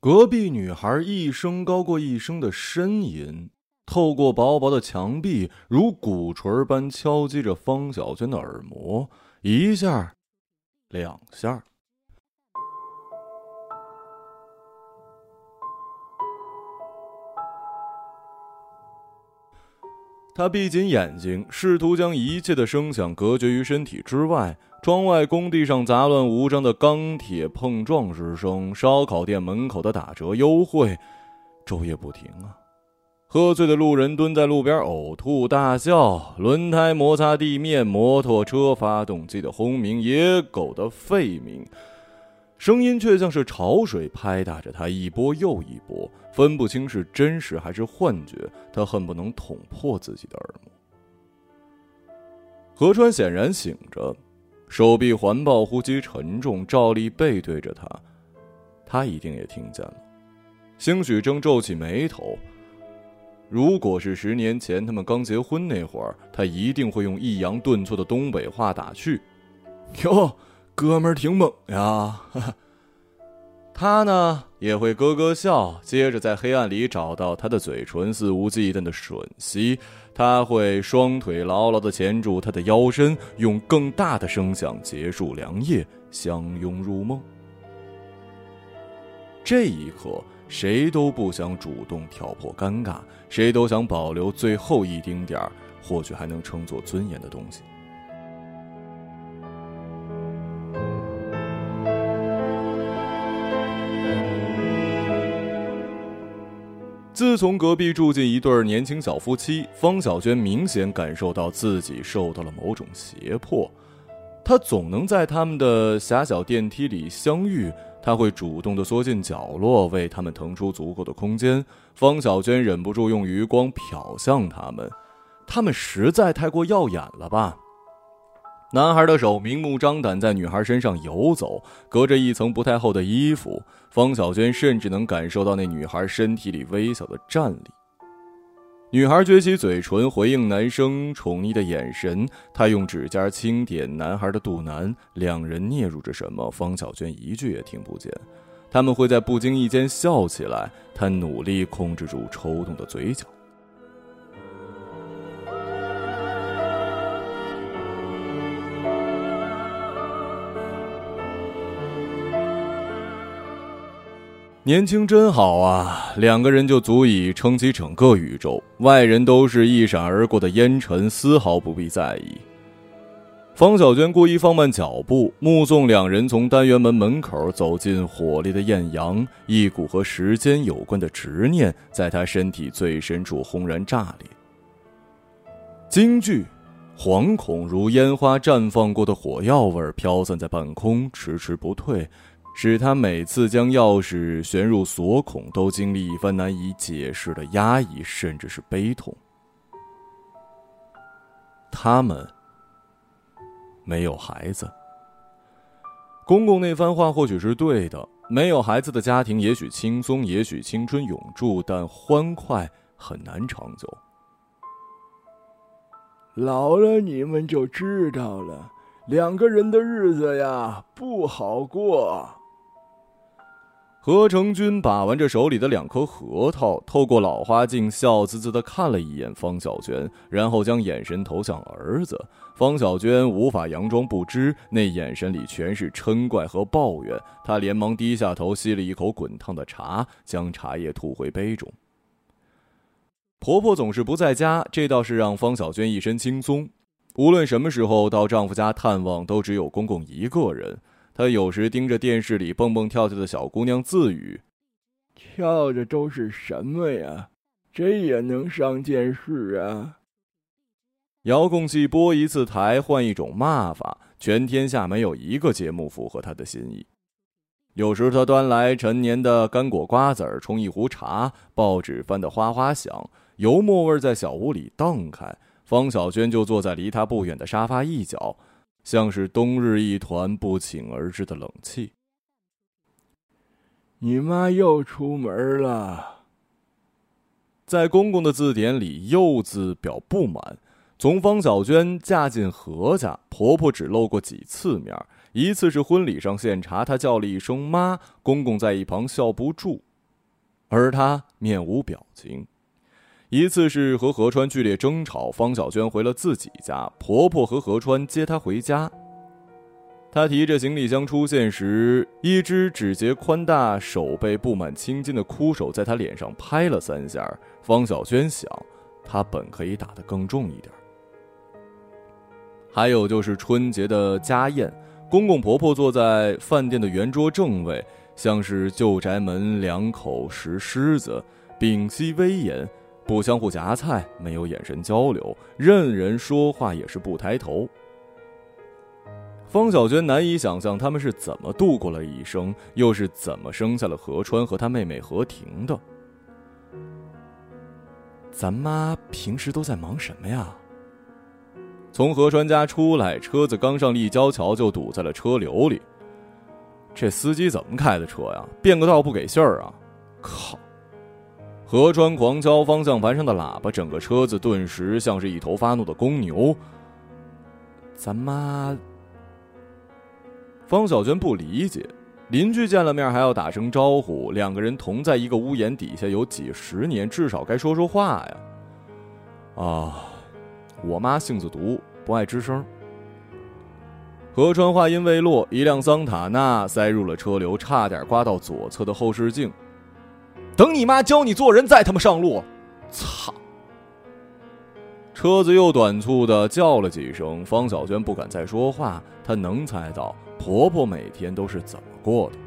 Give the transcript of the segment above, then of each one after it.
隔壁女孩一声高过一声的呻吟，透过薄薄的墙壁，如鼓槌般敲击着方小娟的耳膜，一下，两下。他闭紧眼睛，试图将一切的声响隔绝于身体之外。窗外工地上杂乱无章的钢铁碰撞之声，烧烤店门口的打折优惠，昼夜不停啊！喝醉的路人蹲在路边呕吐大笑，轮胎摩擦地面，摩托车发动机的轰鸣，野狗的吠鸣。声音却像是潮水拍打着他，一波又一波，分不清是真实还是幻觉。他恨不能捅破自己的耳膜。何川显然醒着，手臂环抱，呼吸沉重，照例背对着他。他一定也听见了，兴许正皱起眉头。如果是十年前他们刚结婚那会儿，他一定会用抑扬顿挫的东北话打趣：“哟。”哥们儿挺猛呀，他呢也会咯咯笑，接着在黑暗里找到他的嘴唇，肆无忌惮的吮吸。他会双腿牢牢的钳住他的腰身，用更大的声响结束良夜，相拥入梦。这一刻，谁都不想主动挑破尴尬，谁都想保留最后一丁点儿，或许还能称作尊严的东西。自从隔壁住进一对年轻小夫妻，方小娟明显感受到自己受到了某种胁迫。她总能在他们的狭小电梯里相遇，她会主动的缩进角落，为他们腾出足够的空间。方小娟忍不住用余光瞟向他们，他们实在太过耀眼了吧。男孩的手明目张胆在女孩身上游走，隔着一层不太厚的衣服，方小娟甚至能感受到那女孩身体里微小的颤栗。女孩撅起嘴唇回应男生宠溺的眼神，她用指尖轻点男孩的肚腩，两人嗫嚅着什么，方小娟一句也听不见。他们会在不经意间笑起来，她努力控制住抽动的嘴角。年轻真好啊，两个人就足以撑起整个宇宙，外人都是一闪而过的烟尘，丝毫不必在意。方小娟故意放慢脚步，目送两人从单元门门口走进火烈的艳阳，一股和时间有关的执念在她身体最深处轰然炸裂。惊惧、惶恐如烟花绽放过的火药味飘散在半空，迟迟不退。使他每次将钥匙旋入锁孔，都经历一番难以解释的压抑，甚至是悲痛。他们没有孩子。公公那番话或许是对的，没有孩子的家庭也许轻松，也许青春永驻，但欢快很难长久。老了你们就知道了，两个人的日子呀不好过。何成军把玩着手里的两颗核桃，透过老花镜笑滋滋的看了一眼方小娟，然后将眼神投向儿子。方小娟无法佯装不知，那眼神里全是嗔怪和抱怨。她连忙低下头，吸了一口滚烫的茶，将茶叶吐回杯中。婆婆总是不在家，这倒是让方小娟一身轻松。无论什么时候到丈夫家探望，都只有公公一个人。他有时盯着电视里蹦蹦跳跳的小姑娘自语：“跳的都是什么呀？这也能上电视啊？”遥控器拨一次台换一种骂法，全天下没有一个节目符合他的心意。有时他端来陈年的干果瓜子儿，冲一壶茶，报纸翻得哗哗响，油墨味在小屋里荡开。方小娟就坐在离他不远的沙发一角。像是冬日一团不请而至的冷气。你妈又出门了。在公公的字典里，“又”字表不满。从方小娟嫁进何家，婆婆只露过几次面。一次是婚礼上献茶，她叫了一声“妈”，公公在一旁笑不住。而她面无表情。一次是和何川剧烈争吵，方小娟回了自己家，婆婆和何川接她回家。她提着行李箱出现时，一只指节宽大、手背布满青筋的枯手在她脸上拍了三下。方小娟想，她本可以打得更重一点。还有就是春节的家宴，公公婆婆坐在饭店的圆桌正位，像是旧宅门两口石狮子，屏息威严。不相互夹菜，没有眼神交流，任人说话也是不抬头。方小娟难以想象他们是怎么度过了一生，又是怎么生下了何川和他妹妹何婷的。咱妈平时都在忙什么呀？从何川家出来，车子刚上立交桥就堵在了车流里。这司机怎么开的车呀？变个道不给信儿啊！靠！河川狂敲方向盘上的喇叭，整个车子顿时像是一头发怒的公牛。咱妈，方小娟不理解，邻居见了面还要打声招呼，两个人同在一个屋檐底下有几十年，至少该说说话呀。啊，我妈性子毒，不爱吱声。河川话音未落，一辆桑塔纳塞入了车流，差点刮到左侧的后视镜。等你妈教你做人，再他妈上路！操！车子又短促的叫了几声，方小娟不敢再说话。她能猜到婆婆每天都是怎么过的。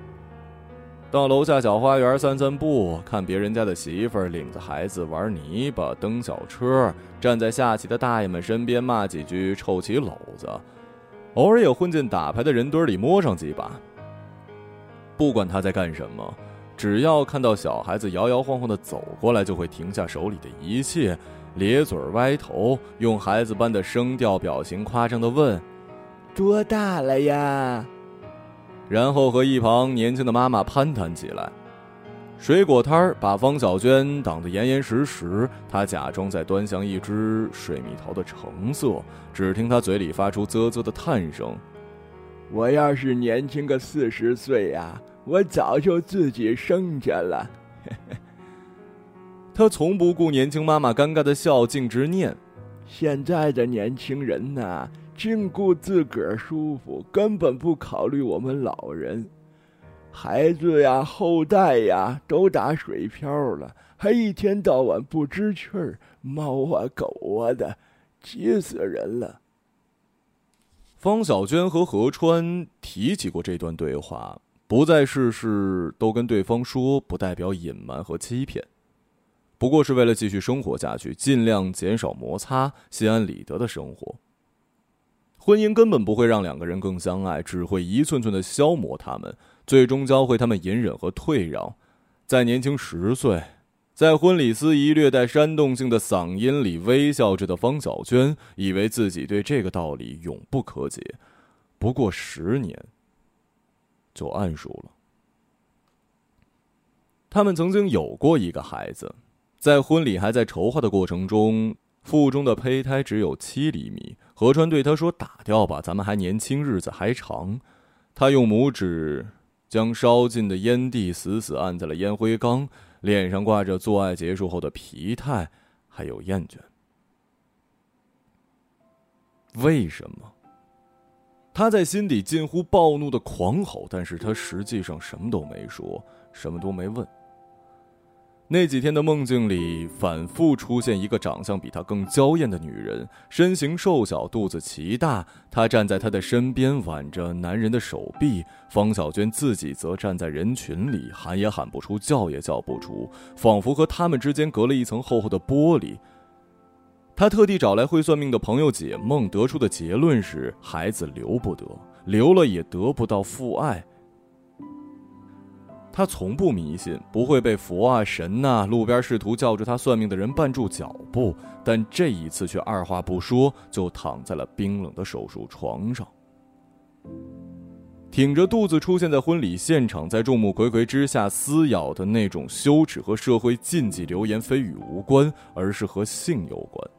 到楼下小花园散散步，看别人家的媳妇儿领着孩子玩泥巴、蹬小车，站在下棋的大爷们身边骂几句，臭棋篓子。偶尔也混进打牌的人堆里摸上几把。不管他在干什么。只要看到小孩子摇摇晃晃的走过来，就会停下手里的一切，咧嘴歪头，用孩子般的声调表情夸张的问：“多大了呀？”然后和一旁年轻的妈妈攀谈起来。水果摊儿把方小娟挡得严严实实，她假装在端详一只水蜜桃的成色，只听她嘴里发出啧啧的叹声：“我要是年轻个四十岁呀！”我早就自己生下了。他从不顾年轻妈妈尴尬的笑，径直念：“现在的年轻人呐，净顾自个儿舒服，根本不考虑我们老人、孩子呀、后代呀，都打水漂了，还一天到晚不知趣儿，猫啊狗啊的，急死人了。”方小娟和何川提起过这段对话。不再事事都跟对方说，不代表隐瞒和欺骗，不过是为了继续生活下去，尽量减少摩擦，心安理得的生活。婚姻根本不会让两个人更相爱，只会一寸寸的消磨他们，最终教会他们隐忍和退让。在年轻十岁，在婚礼司仪略带煽动性的嗓音里微笑着的方小娟，以为自己对这个道理永不可解。不过十年。就暗数了。他们曾经有过一个孩子，在婚礼还在筹划的过程中，腹中的胚胎只有七厘米。何川对他说：“打掉吧，咱们还年轻，日子还长。”他用拇指将烧尽的烟蒂死死按在了烟灰缸，脸上挂着做爱结束后的疲态，还有厌倦。为什么？他在心底近乎暴怒的狂吼，但是他实际上什么都没说，什么都没问。那几天的梦境里，反复出现一个长相比他更娇艳的女人，身形瘦小，肚子奇大。她站在他的身边，挽着男人的手臂。方小娟自己则站在人群里，喊也喊不出，叫也叫不出，仿佛和他们之间隔了一层厚厚的玻璃。他特地找来会算命的朋友解梦，得出的结论是：孩子留不得，留了也得不到父爱。他从不迷信，不会被佛啊、神呐、路边试图叫着他算命的人绊住脚步，但这一次却二话不说就躺在了冰冷的手术床上，挺着肚子出现在婚礼现场，在众目睽睽之下撕咬的那种羞耻和社会禁忌流言蜚语无关，而是和性有关。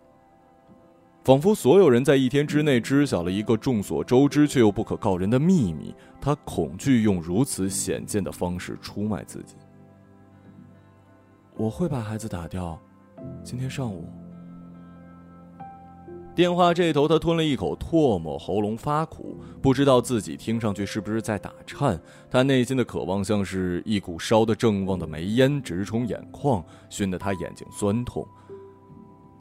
仿佛所有人在一天之内知晓了一个众所周知却又不可告人的秘密，他恐惧用如此显见的方式出卖自己。我会把孩子打掉，今天上午。电话这头，他吞了一口唾沫，喉咙发苦，不知道自己听上去是不是在打颤。他内心的渴望像是一股烧得正旺的煤烟，直冲眼眶，熏得他眼睛酸痛。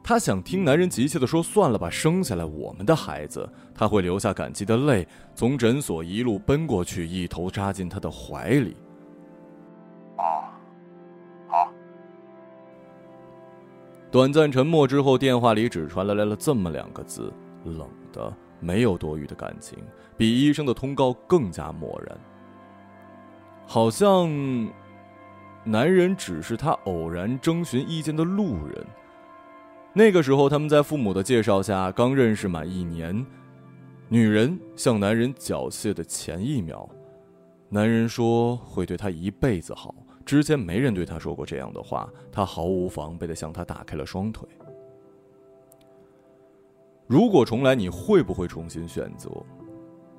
他想听男人急切地说：“算了吧，生下来我们的孩子。”他会流下感激的泪，从诊所一路奔过去，一头扎进他的怀里。短暂沉默之后，电话里只传来了这么两个字：冷的，没有多余的感情，比医生的通告更加漠然。好像，男人只是他偶然征询意见的路人。那个时候，他们在父母的介绍下刚认识满一年。女人向男人缴械的前一秒，男人说会对她一辈子好。之前没人对她说过这样的话，她毫无防备的向他打开了双腿。如果重来，你会不会重新选择？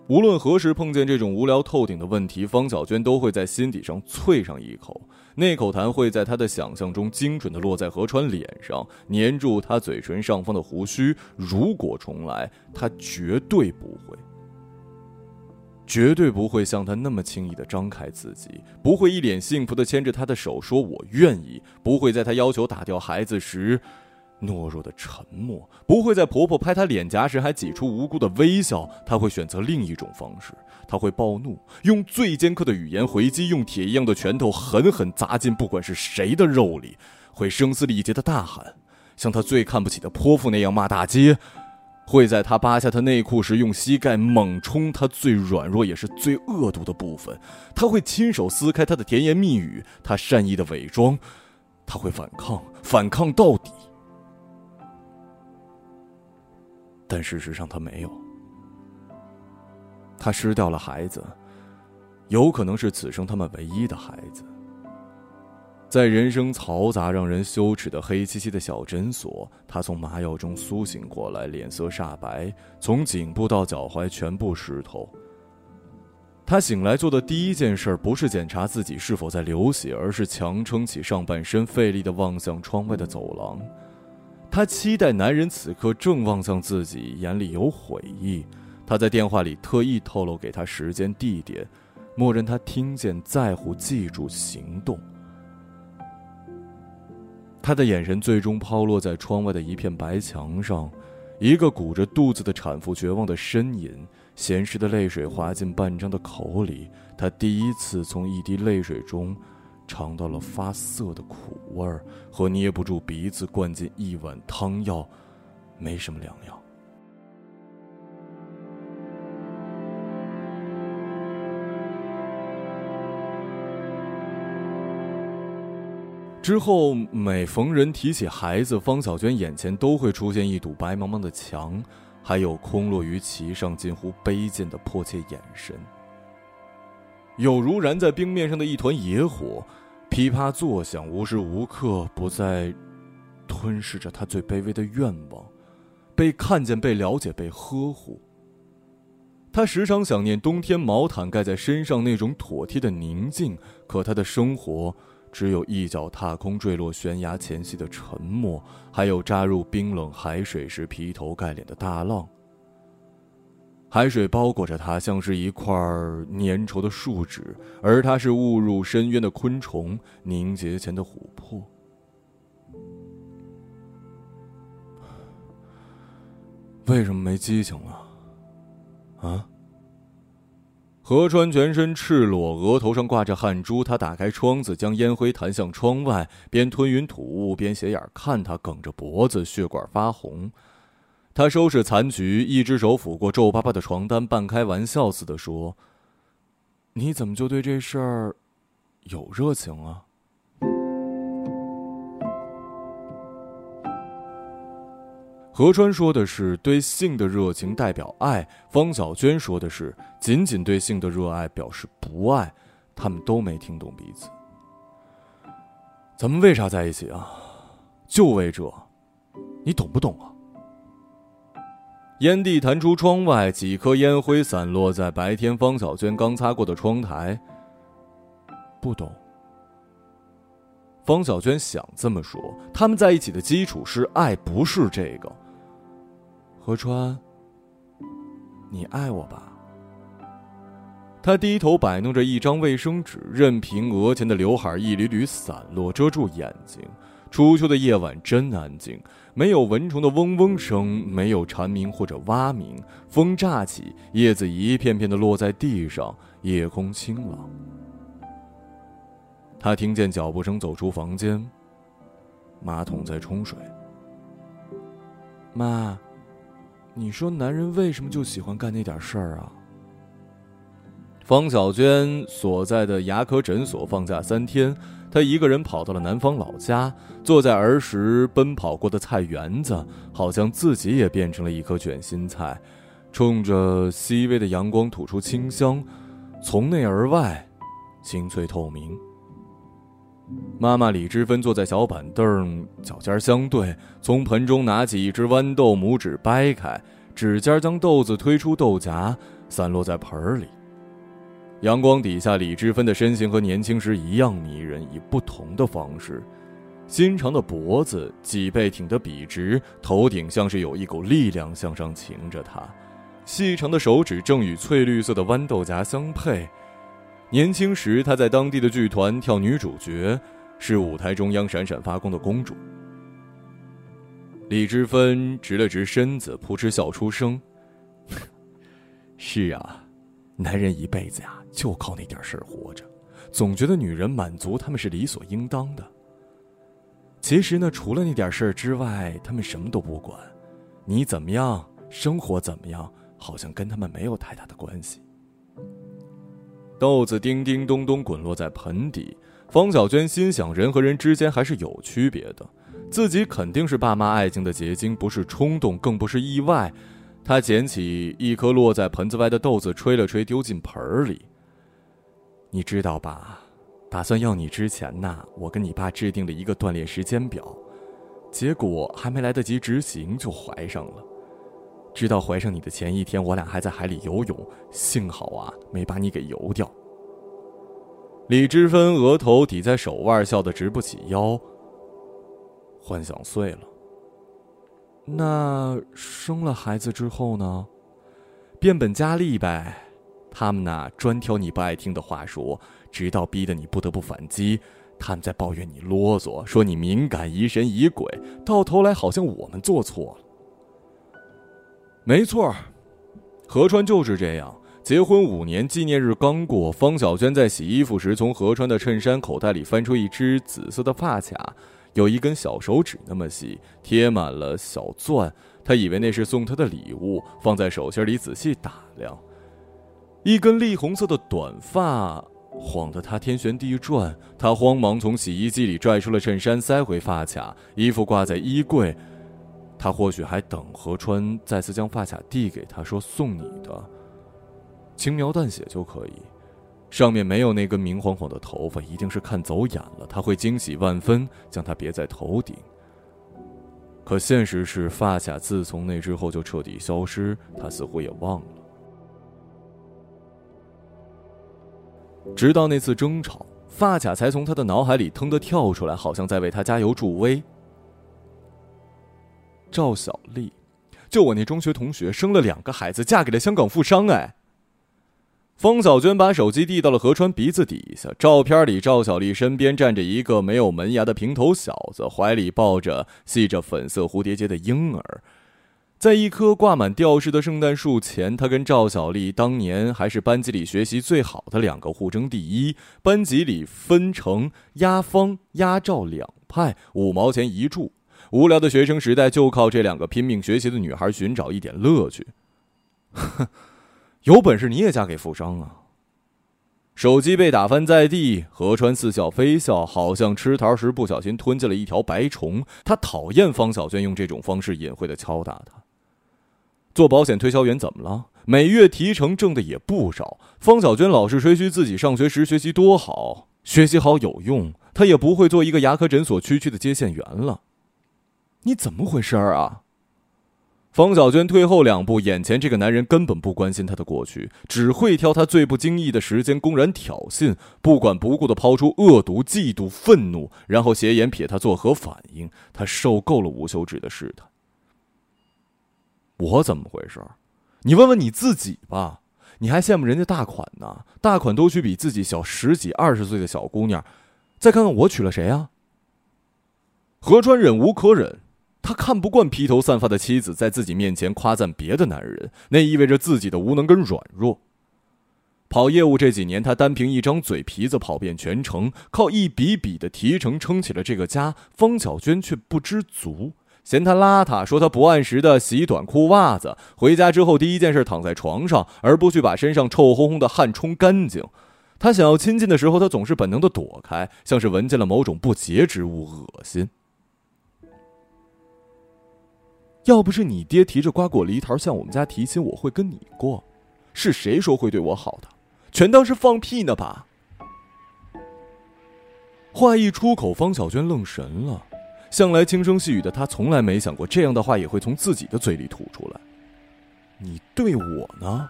无论何时碰见这种无聊透顶的问题，方小娟都会在心底上啐上一口。那口痰会在她的想象中精准的落在何川脸上，粘住他嘴唇上方的胡须。如果重来，他绝对不会。绝对不会像他那么轻易的张开自己，不会一脸幸福的牵着他的手说“我愿意”，不会在他要求打掉孩子时懦弱的沉默，不会在婆婆拍她脸颊时还挤出无辜的微笑。她会选择另一种方式，她会暴怒，用最尖刻的语言回击，用铁一样的拳头狠狠砸进不管是谁的肉里，会声嘶力竭的大喊，像她最看不起的泼妇那样骂大街。会在她扒下她内裤时，用膝盖猛冲她最软弱也是最恶毒的部分。她会亲手撕开她的甜言蜜语，她善意的伪装。她会反抗，反抗到底。但事实上，他没有。他失掉了孩子，有可能是此生他们唯一的孩子。在人生嘈杂、让人羞耻的黑漆漆的小诊所，他从麻药中苏醒过来，脸色煞白，从颈部到脚踝全部湿透。他醒来做的第一件事不是检查自己是否在流血，而是强撑起上半身，费力的望向窗外的走廊。他期待男人此刻正望向自己，眼里有悔意。他在电话里特意透露给他时间、地点，默认他听见、在乎、记住、行动。他的眼神最终抛落在窗外的一片白墙上，一个鼓着肚子的产妇绝望的呻吟，咸湿的泪水滑进半张的口里。他第一次从一滴泪水中，尝到了发涩的苦味儿，和捏不住鼻子灌进一碗汤药，没什么两样。之后，每逢人提起孩子，方小娟眼前都会出现一堵白茫茫的墙，还有空落于其上近乎卑贱的迫切眼神，有如燃在冰面上的一团野火，噼啪作响，无时无刻不在吞噬着他最卑微的愿望：被看见、被了解、被呵护。他时常想念冬天毛毯盖在身上那种妥帖的宁静，可他的生活。只有一脚踏空坠落悬崖前夕的沉默，还有扎入冰冷海水时劈头盖脸的大浪。海水包裹着它，像是一块粘稠的树脂，而它是误入深渊的昆虫，凝结前的琥珀。为什么没激情了？啊？何川全身赤裸，额头上挂着汗珠。他打开窗子，将烟灰弹向窗外，边吞云吐雾，边斜眼看他，梗着脖子，血管发红。他收拾残局，一只手抚过皱巴巴的床单，半开玩笑似的说：“你怎么就对这事儿有热情啊？”何川说的是对性的热情代表爱，方小娟说的是仅仅对性的热爱表示不爱，他们都没听懂彼此。咱们为啥在一起啊？就为这，你懂不懂啊？烟蒂弹出窗外，几颗烟灰散落在白天方小娟刚擦过的窗台。不懂。方小娟想这么说，他们在一起的基础是爱，不是这个。何川，你爱我吧？他低头摆弄着一张卫生纸，任凭额前的刘海一缕缕散落，遮住眼睛。初秋的夜晚真安静，没有蚊虫的嗡嗡声，没有蝉鸣或者蛙鸣。风乍起，叶子一片片的落在地上，夜空清朗。他听见脚步声走出房间。马桶在冲水。妈，你说男人为什么就喜欢干那点事儿啊？方小娟所在的牙科诊所放假三天，她一个人跑到了南方老家，坐在儿时奔跑过的菜园子，好像自己也变成了一颗卷心菜，冲着细微的阳光吐出清香，从内而外，清脆透明。妈妈李芝芬坐在小板凳，脚尖相对，从盆中拿起一只豌豆，拇指掰开，指尖将豆子推出豆荚，散落在盆里。阳光底下，李芝芬的身形和年轻时一样迷人，以不同的方式。纤长的脖子，脊背挺得笔直，头顶像是有一股力量向上擎着她。细长的手指正与翠绿色的豌豆荚相配。年轻时，她在当地的剧团跳女主角，是舞台中央闪闪发光的公主。李芝芬直了直身子，扑哧笑出声：“ 是啊，男人一辈子呀，就靠那点事儿活着，总觉得女人满足他们是理所应当的。其实呢，除了那点事儿之外，他们什么都不管，你怎么样，生活怎么样，好像跟他们没有太大的关系。”豆子叮叮咚咚滚落在盆底，方小娟心想：人和人之间还是有区别的，自己肯定是爸妈爱情的结晶，不是冲动，更不是意外。她捡起一颗落在盆子外的豆子，吹了吹，丢进盆里。你知道吧？打算要你之前呐，我跟你爸制定了一个锻炼时间表，结果还没来得及执行，就怀上了。直到怀上你的前一天，我俩还在海里游泳，幸好啊，没把你给游掉。李知芬额头抵在手腕，笑得直不起腰。幻想碎了。那生了孩子之后呢？变本加厉呗。他们呐，专挑你不爱听的话说，直到逼得你不得不反击。他们在抱怨你啰嗦，说你敏感、疑神疑鬼，到头来好像我们做错了。没错，何川就是这样。结婚五年纪念日刚过，方小娟在洗衣服时，从何川的衬衫口袋里翻出一只紫色的发卡，有一根小手指那么细，贴满了小钻。她以为那是送她的礼物，放在手心里仔细打量。一根栗红色的短发晃得她天旋地转。她慌忙从洗衣机里拽出了衬衫，塞回发卡，衣服挂在衣柜。他或许还等何川再次将发卡递给他，说送你的，轻描淡写就可以，上面没有那根明晃晃的头发，一定是看走眼了。他会惊喜万分，将它别在头顶。可现实是，发卡自从那之后就彻底消失，他似乎也忘了。直到那次争吵，发卡才从他的脑海里腾的跳出来，好像在为他加油助威。赵小丽，就我那中学同学，生了两个孩子，嫁给了香港富商。哎，方小娟把手机递到了何川鼻子底下。照片里，赵小丽身边站着一个没有门牙的平头小子，怀里抱着系着粉色蝴蝶结的婴儿。在一棵挂满吊饰的圣诞树前，他跟赵小丽当年还是班级里学习最好的两个，互争第一。班级里分成压方、压赵两派，五毛钱一注。无聊的学生时代就靠这两个拼命学习的女孩寻找一点乐趣。哼，有本事你也嫁给富商啊！手机被打翻在地，何川似笑非笑，好像吃桃时不小心吞进了一条白虫。他讨厌方小娟用这种方式隐晦的敲打他。做保险推销员怎么了？每月提成挣的也不少。方小娟老是吹嘘自己上学时学习多好，学习好有用，她也不会做一个牙科诊所区区的接线员了。你怎么回事儿啊？方小娟退后两步，眼前这个男人根本不关心她的过去，只会挑她最不经意的时间公然挑衅，不管不顾的抛出恶毒、嫉妒、愤怒，然后斜眼瞥她作何反应。她受够了吴休止的试探。我怎么回事？你问问你自己吧。你还羡慕人家大款呢？大款都娶比自己小十几、二十岁的小姑娘，再看看我娶了谁啊？何川忍无可忍。他看不惯披头散发的妻子在自己面前夸赞别的男人，那意味着自己的无能跟软弱。跑业务这几年，他单凭一张嘴皮子跑遍全城，靠一笔笔的提成撑起了这个家。方小娟却不知足，嫌他邋遢，说他不按时的洗短裤袜子，回家之后第一件事躺在床上，而不去把身上臭烘烘的汗冲干净。他想要亲近的时候，他总是本能的躲开，像是闻见了某种不洁之物，恶心。要不是你爹提着瓜果梨桃向我们家提亲，我会跟你过。是谁说会对我好的？全当是放屁呢吧！话一出口，方小娟愣神了。向来轻声细语的她，从来没想过这样的话也会从自己的嘴里吐出来。你对我呢？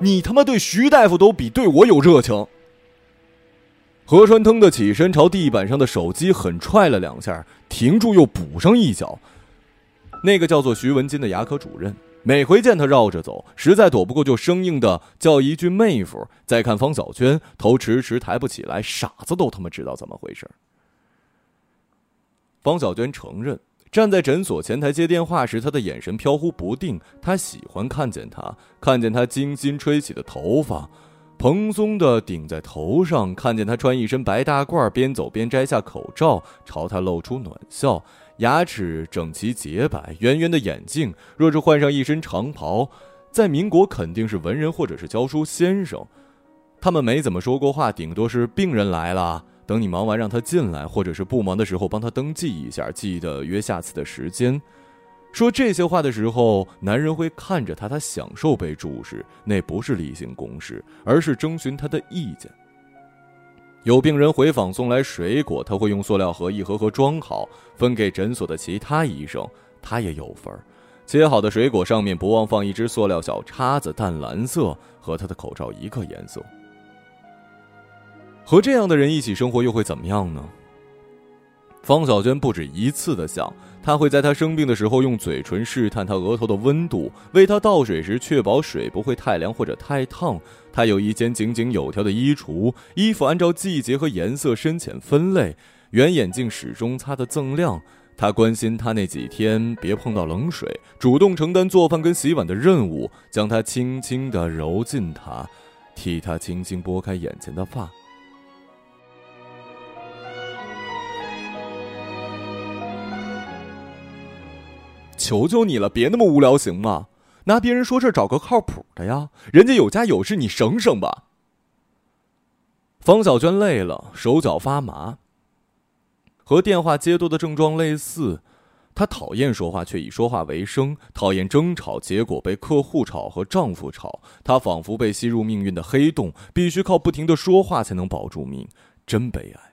你他妈对徐大夫都比对我有热情。何川腾的起身，朝地板上的手机狠踹了两下，停住又补上一脚。那个叫做徐文金的牙科主任，每回见他绕着走，实在躲不过就生硬的叫一句“妹夫”。再看方小娟，头迟迟抬不起来，傻子都他妈知道怎么回事。方小娟承认，站在诊所前台接电话时，他的眼神飘忽不定。他喜欢看见他，看见他精心吹起的头发，蓬松的顶在头上，看见他穿一身白大褂，边走边摘下口罩，朝他露出暖笑。牙齿整齐洁白，圆圆的眼镜。若是换上一身长袍，在民国肯定是文人或者是教书先生。他们没怎么说过话，顶多是病人来了，等你忙完让他进来，或者是不忙的时候帮他登记一下，记得约下次的时间。说这些话的时候，男人会看着他，他享受被注视，那不是例行公事，而是征询他的意见。有病人回访送来水果，他会用塑料盒一盒盒装好，分给诊所的其他医生，他也有份儿。切好的水果上面不忘放一只塑料小叉子，淡蓝色，和他的口罩一个颜色。和这样的人一起生活又会怎么样呢？方小娟不止一次的想。他会在他生病的时候用嘴唇试探他额头的温度，为他倒水时确保水不会太凉或者太烫。他有一间井井有条的衣橱，衣服按照季节和颜色深浅分类，圆眼镜始终擦得锃亮。他关心他那几天别碰到冷水，主动承担做饭跟洗碗的任务，将他轻轻地揉进他，替他轻轻拨开眼前的发。求求你了，别那么无聊行吗？拿别人说事找个靠谱的呀！人家有家有室，你省省吧。方小娟累了，手脚发麻，和电话接多的症状类似。她讨厌说话，却以说话为生；讨厌争吵，结果被客户吵和丈夫吵。她仿佛被吸入命运的黑洞，必须靠不停的说话才能保住命，真悲哀。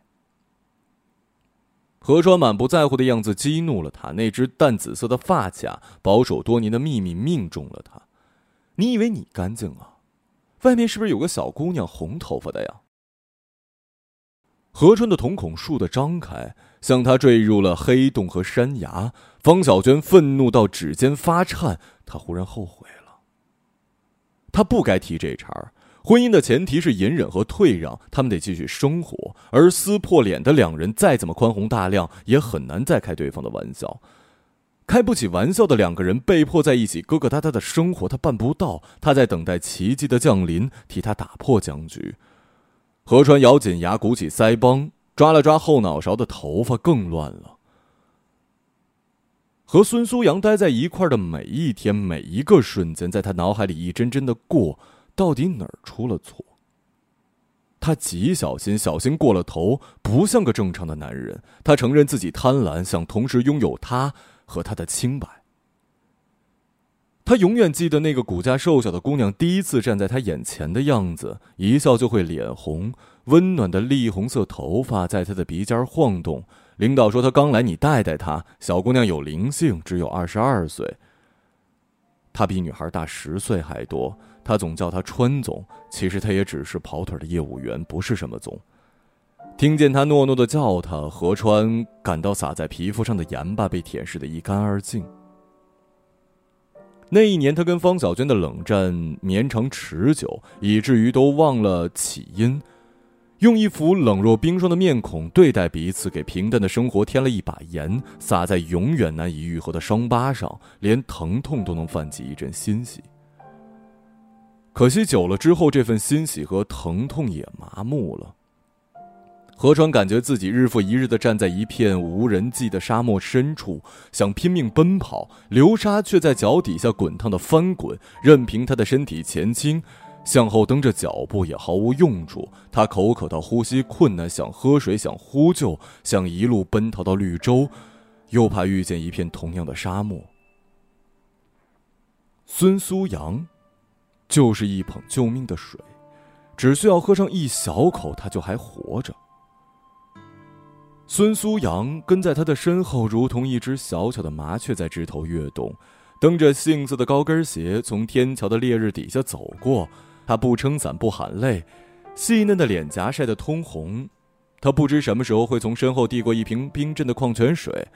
何川满不在乎的样子激怒了他，那只淡紫色的发卡，保守多年的秘密命中了他。你以为你干净啊？外面是不是有个小姑娘，红头发的呀？何川的瞳孔竖的张开，像他坠入了黑洞和山崖。方小娟愤怒到指尖发颤，她忽然后悔了。她不该提这茬儿。婚姻的前提是隐忍和退让，他们得继续生活。而撕破脸的两人，再怎么宽宏大量，也很难再开对方的玩笑。开不起玩笑的两个人，被迫在一起疙疙瘩瘩的生活，他办不到。他在等待奇迹的降临，替他打破僵局。何川咬紧牙，鼓起腮帮，抓了抓后脑勺的头发，更乱了。和孙苏阳待在一块的每一天，每一个瞬间，在他脑海里一帧帧的过。到底哪儿出了错？他极小心，小心过了头，不像个正常的男人。他承认自己贪婪，想同时拥有他和他的清白。他永远记得那个骨架瘦小的姑娘第一次站在他眼前的样子，一笑就会脸红，温暖的栗红色头发在他的鼻尖晃动。领导说他刚来，你带带她。小姑娘有灵性，只有二十二岁。他比女孩大十岁还多。他总叫他川总，其实他也只是跑腿的业务员，不是什么总。听见他糯糯的叫他，何川感到洒在皮肤上的盐巴被舔舐的一干二净。那一年，他跟方小娟的冷战绵长持久，以至于都忘了起因。用一副冷若冰霜的面孔对待彼此，给平淡的生活添了一把盐，撒在永远难以愈合的伤疤上，连疼痛都能泛起一阵欣喜。可惜久了之后，这份欣喜和疼痛也麻木了。何川感觉自己日复一日的站在一片无人迹的沙漠深处，想拼命奔跑，流沙却在脚底下滚烫的翻滚，任凭他的身体前倾。向后蹬着脚步也毫无用处。他口渴到呼吸困难，想喝水，想呼救，想一路奔逃到绿洲，又怕遇见一片同样的沙漠。孙苏阳，就是一捧救命的水，只需要喝上一小口，他就还活着。孙苏阳跟在他的身后，如同一只小小的麻雀在枝头跃动，蹬着杏色的高跟鞋，从天桥的烈日底下走过。他不撑伞，不喊累，细嫩的脸颊晒得通红。他不知什么时候会从身后递过一瓶冰镇的矿泉水。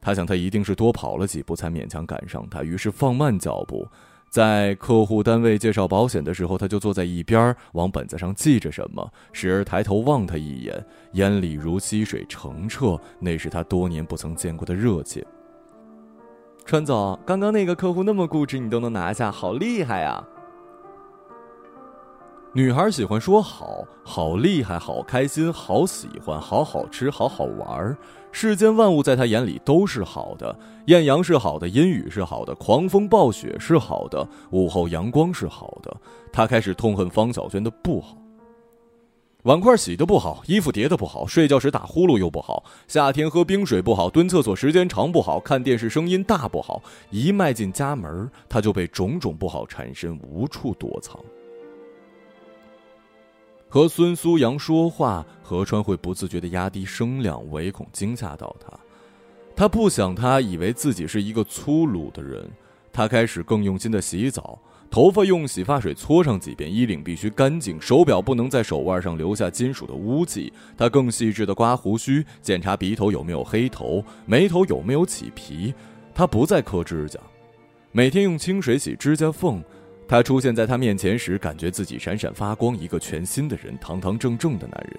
他想，他一定是多跑了几步才勉强赶上他，于是放慢脚步。在客户单位介绍保险的时候，他就坐在一边，往本子上记着什么，时而抬头望他一眼，眼里如溪水澄澈，那是他多年不曾见过的热切。川总，刚刚那个客户那么固执，你都能拿下，好厉害啊！女孩喜欢说好，好厉害，好开心，好喜欢，好好吃，好好玩世间万物在她眼里都是好的，艳阳是好的，阴雨是好的，狂风暴雪是好的，午后阳光是好的。她开始痛恨方小娟的不好：碗筷洗的不好，衣服叠的不好，睡觉时打呼噜又不好，夏天喝冰水不好，蹲厕所时间长不好，看电视声音大不好。一迈进家门，她就被种种不好缠身，无处躲藏。和孙苏阳说话，何川会不自觉的压低声量，唯恐惊吓到他。他不想他以为自己是一个粗鲁的人。他开始更用心的洗澡，头发用洗发水搓上几遍，衣领必须干净，手表不能在手腕上留下金属的污迹。他更细致的刮胡须，检查鼻头有没有黑头，眉头有没有起皮。他不再磕指甲，每天用清水洗指甲缝。他出现在他面前时，感觉自己闪闪发光，一个全新的人，堂堂正正的男人。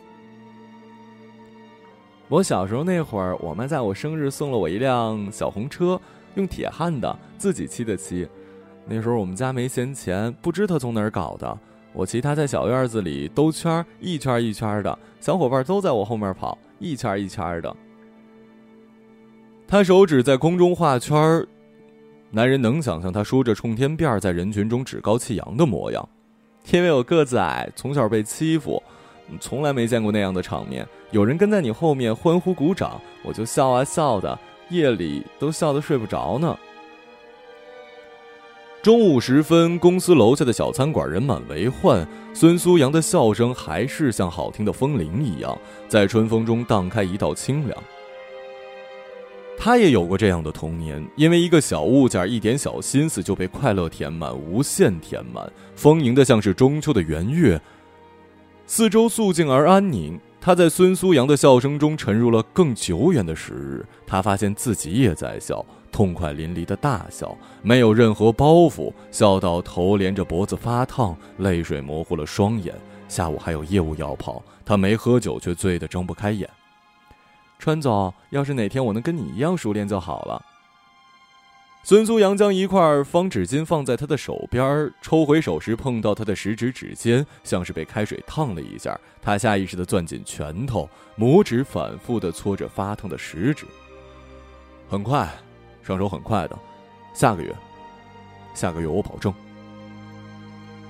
我小时候那会儿，我妈在我生日送了我一辆小红车，用铁焊的，自己漆的漆。那时候我们家没闲钱，不知他从哪儿搞的。我骑他在小院子里兜圈儿，一圈一圈的，小伙伴都在我后面跑，一圈一圈的。他手指在空中画圈儿。男人能想象他梳着冲天辫在人群中趾高气扬的模样，因为我个子矮，从小被欺负，从来没见过那样的场面。有人跟在你后面欢呼鼓掌，我就笑啊笑的，夜里都笑得睡不着呢。中午时分，公司楼下的小餐馆人满为患，孙苏阳的笑声还是像好听的风铃一样，在春风中荡开一道清凉。他也有过这样的童年，因为一个小物件、一点小心思就被快乐填满、无限填满，丰盈的像是中秋的圆月。四周肃静而安宁，他在孙苏阳的笑声中沉入了更久远的时日。他发现自己也在笑，痛快淋漓的大笑，没有任何包袱，笑到头连着脖子发烫，泪水模糊了双眼。下午还有业务要跑，他没喝酒，却醉得睁不开眼。川总，要是哪天我能跟你一样熟练就好了。孙苏阳将一块方纸巾放在他的手边，抽回手时碰到他的食指指尖，像是被开水烫了一下。他下意识的攥紧拳头，拇指反复的搓着发烫的食指。很快，上手很快的。下个月，下个月我保证。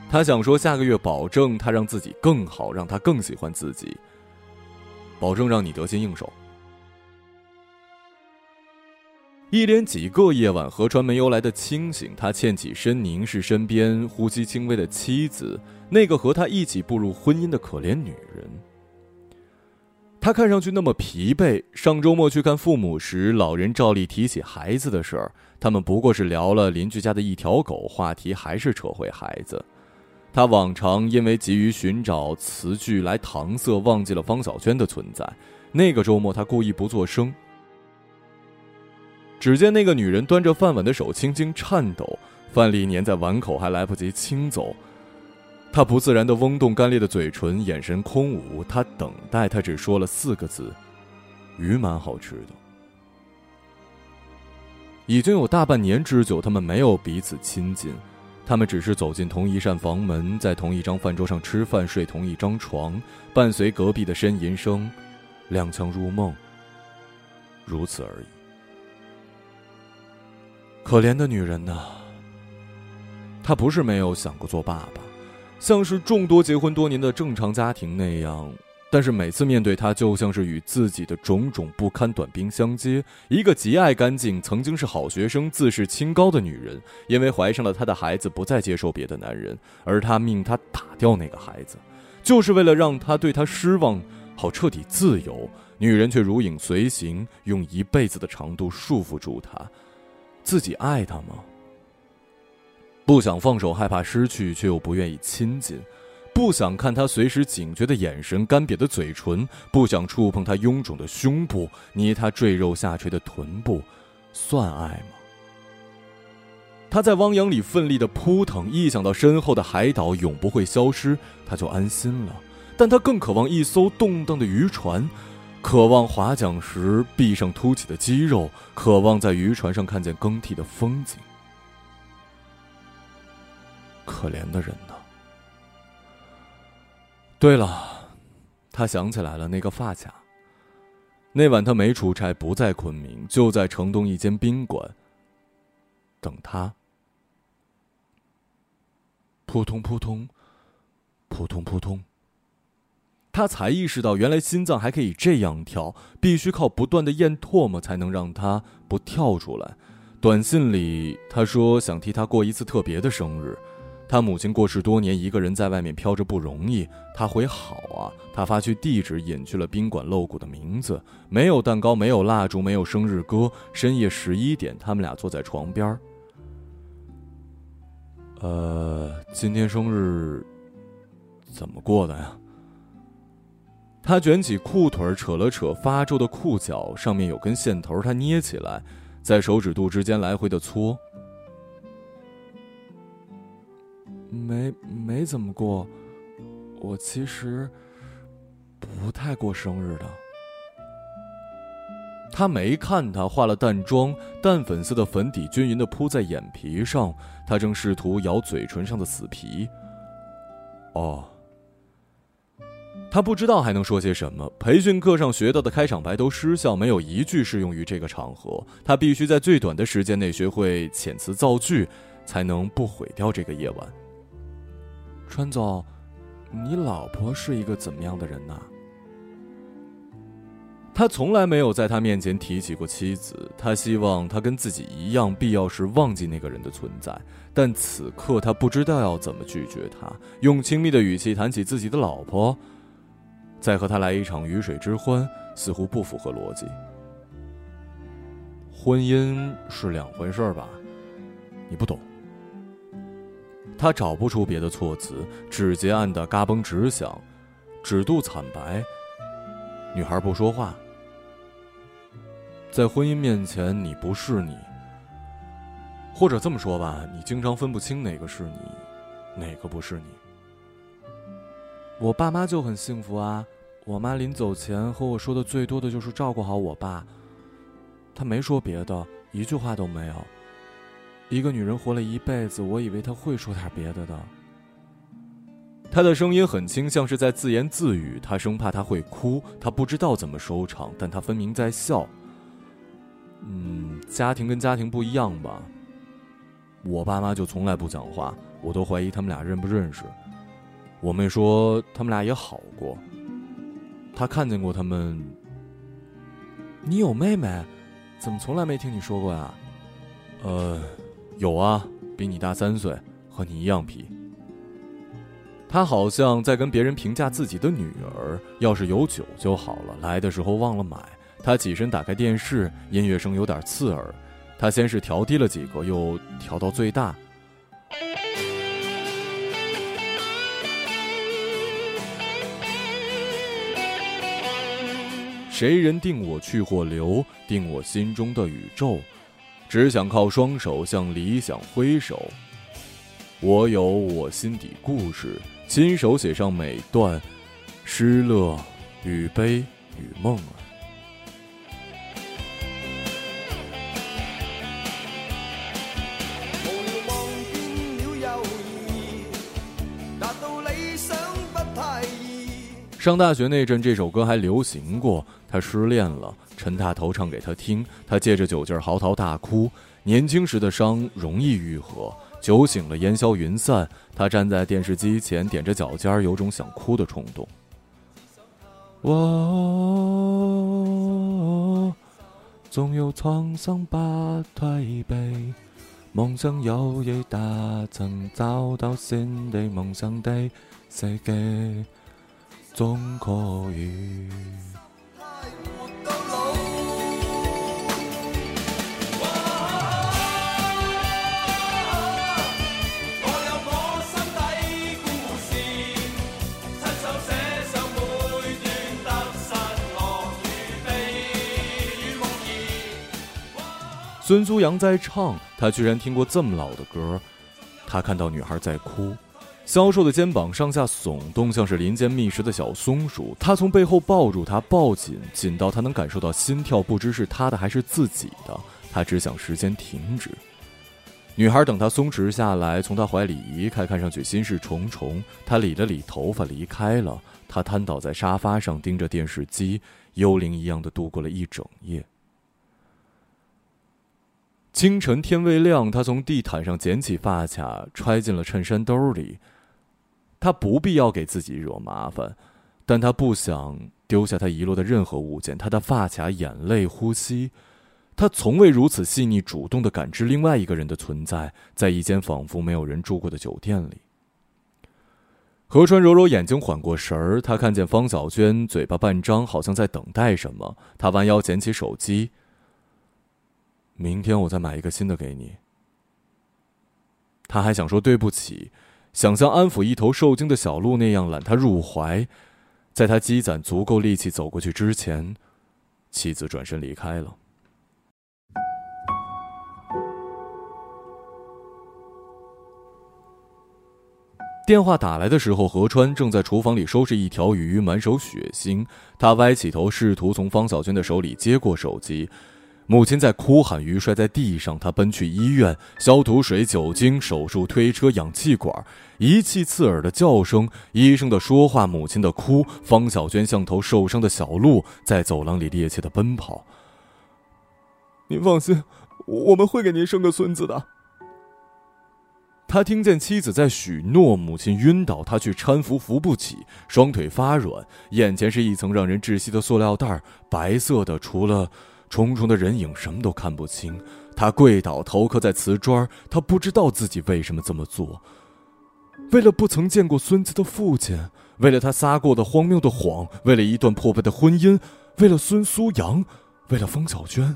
他想说下个月保证他让自己更好，让他更喜欢自己，保证让你得心应手。一连几个夜晚，河川没由来的清醒。他欠起身，凝视身边呼吸轻微的妻子，那个和他一起步入婚姻的可怜女人。他看上去那么疲惫。上周末去看父母时，老人照例提起孩子的事儿，他们不过是聊了邻居家的一条狗，话题还是扯回孩子。他往常因为急于寻找词句来搪塞，忘记了方小娟的存在。那个周末，他故意不作声。只见那个女人端着饭碗的手轻轻颤抖，饭粒粘在碗口，还来不及清走。她不自然的嗡动干裂的嘴唇，眼神空无。她等待，她只说了四个字：“鱼蛮好吃的。”已经有大半年之久，他们没有彼此亲近，他们只是走进同一扇房门，在同一张饭桌上吃饭，睡同一张床，伴随隔壁的呻吟声，踉跄入梦。如此而已。可怜的女人呐，她不是没有想过做爸爸。像是众多结婚多年的正常家庭那样，但是每次面对他，就像是与自己的种种不堪短兵相接。一个极爱干净、曾经是好学生、自视清高的女人，因为怀上了他的孩子，不再接受别的男人，而他命她打掉那个孩子，就是为了让他对他失望，好彻底自由。女人却如影随形，用一辈子的长度束缚住他。自己爱他吗？不想放手，害怕失去，却又不愿意亲近；不想看他随时警觉的眼神、干瘪的嘴唇；不想触碰他臃肿的胸部、捏他赘肉下垂的臀部，算爱吗？他在汪洋里奋力的扑腾，一想到身后的海岛永不会消失，他就安心了。但他更渴望一艘动荡的渔船，渴望划桨时臂上凸起的肌肉，渴望在渔船上看见更替的风景。可怜的人呢？对了，他想起来了，那个发卡。那晚他没出差，不在昆明，就在城东一间宾馆等他。扑通扑通，扑通扑通。他才意识到，原来心脏还可以这样跳，必须靠不断的咽唾沫才能让他不跳出来。短信里他说想替他过一次特别的生日。他母亲过世多年，一个人在外面飘着不容易。他回好啊，他发去地址，隐去了宾馆露骨的名字。没有蛋糕，没有蜡烛，没有生日歌。深夜十一点，他们俩坐在床边呃，今天生日怎么过的呀？他卷起裤腿，扯了扯发皱的裤脚，上面有根线头，他捏起来，在手指肚之间来回的搓。没没怎么过，我其实不太过生日的。他没看他化了淡妆，淡粉色的粉底均匀的铺在眼皮上，他正试图咬嘴唇上的死皮。哦，他不知道还能说些什么。培训课上学到的开场白都失效，没有一句适用于这个场合。他必须在最短的时间内学会遣词造句，才能不毁掉这个夜晚。川总，你老婆是一个怎么样的人呢？他从来没有在他面前提起过妻子。他希望他跟自己一样，必要时忘记那个人的存在。但此刻他不知道要怎么拒绝他，用亲密的语气谈起自己的老婆，再和他来一场鱼水之欢，似乎不符合逻辑。婚姻是两回事儿吧？你不懂。他找不出别的措辞，指节按的嘎嘣直响，指肚惨白。女孩不说话。在婚姻面前，你不是你，或者这么说吧，你经常分不清哪个是你，哪个不是你。我爸妈就很幸福啊，我妈临走前和我说的最多的就是照顾好我爸，她没说别的，一句话都没有。一个女人活了一辈子，我以为她会说点别的的。她的声音很轻，像是在自言自语。她生怕她会哭，她不知道怎么收场，但她分明在笑。嗯，家庭跟家庭不一样吧？我爸妈就从来不讲话，我都怀疑他们俩认不认识。我妹说他们俩也好过，她看见过他们。你有妹妹？怎么从来没听你说过呀？呃。有啊，比你大三岁，和你一样皮。他好像在跟别人评价自己的女儿。要是有酒就好了，来的时候忘了买。他起身打开电视，音乐声有点刺耳。他先是调低了几个，又调到最大。谁人定我去或留？定我心中的宇宙？只想靠双手向理想挥手。我有我心底故事，亲手写上每段失乐与悲与梦啊。上大学那阵，这首歌还流行过。他失恋了，陈大头唱给他听，他借着酒劲儿嚎啕大哭。年轻时的伤容易愈合。酒醒了，烟消云散。他站在电视机前，踮着脚尖，有种想哭的冲动。我总有沧桑不退避，梦想有日达成，找到新的梦想的世界，总可以。孙苏阳在唱，他居然听过这么老的歌。他看到女孩在哭，消瘦的肩膀上下耸动，像是林间觅食的小松鼠。他从背后抱住她，抱紧，紧到他能感受到心跳，不知是他的还是自己的。他只想时间停止。女孩等他松弛下来，从他怀里移开，看上去心事重重。他理了理头发，离开了。他瘫倒在沙发上，盯着电视机，幽灵一样的度过了一整夜。清晨天未亮，他从地毯上捡起发卡，揣进了衬衫兜里。他不必要给自己惹麻烦，但他不想丢下他遗落的任何物件。他的发卡、眼泪、呼吸，他从未如此细腻、主动的感知另外一个人的存在，在一间仿佛没有人住过的酒店里。何川揉揉眼睛，缓过神儿，他看见方小娟嘴巴半张，好像在等待什么。他弯腰捡起手机。明天我再买一个新的给你。他还想说对不起，想像安抚一头受惊的小鹿那样揽他入怀，在他积攒足够力气走过去之前，妻子转身离开了。电话打来的时候，何川正在厨房里收拾一条鱼，满手血腥。他歪起头，试图从方小娟的手里接过手机。母亲在哭喊，鱼摔在地上。他奔去医院，消毒水、酒精、手术推车、氧气管，一气刺耳的叫声，医生的说话，母亲的哭。方小娟像头受伤的小鹿，在走廊里趔趄的奔跑。您放心，我们会给您生个孙子的。他听见妻子在许诺，母亲晕倒，他去搀扶，扶不起，双腿发软，眼前是一层让人窒息的塑料袋，白色的，除了。重重的人影，什么都看不清。他跪倒，头磕在瓷砖他不知道自己为什么这么做。为了不曾见过孙子的父亲，为了他撒过的荒谬的谎，为了一段破败的婚姻，为了孙苏阳，为了方小娟，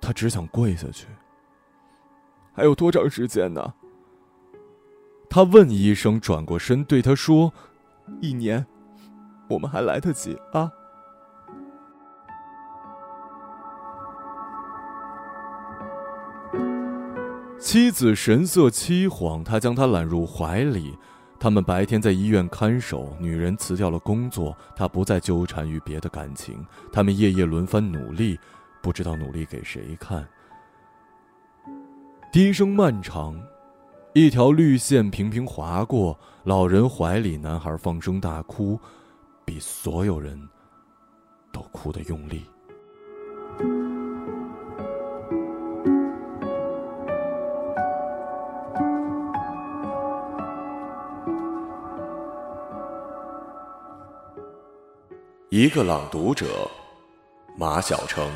他只想跪下去。还有多长时间呢？他问医生，转过身对他说：“一年，我们还来得及啊。”妻子神色凄惶，他将她揽入怀里。他们白天在医院看守，女人辞掉了工作，他不再纠缠于别的感情。他们夜夜轮番努力，不知道努力给谁看。笛声漫长，一条绿线平平划过，老人怀里，男孩放声大哭，比所有人都哭得用力。一个朗读者，马晓成。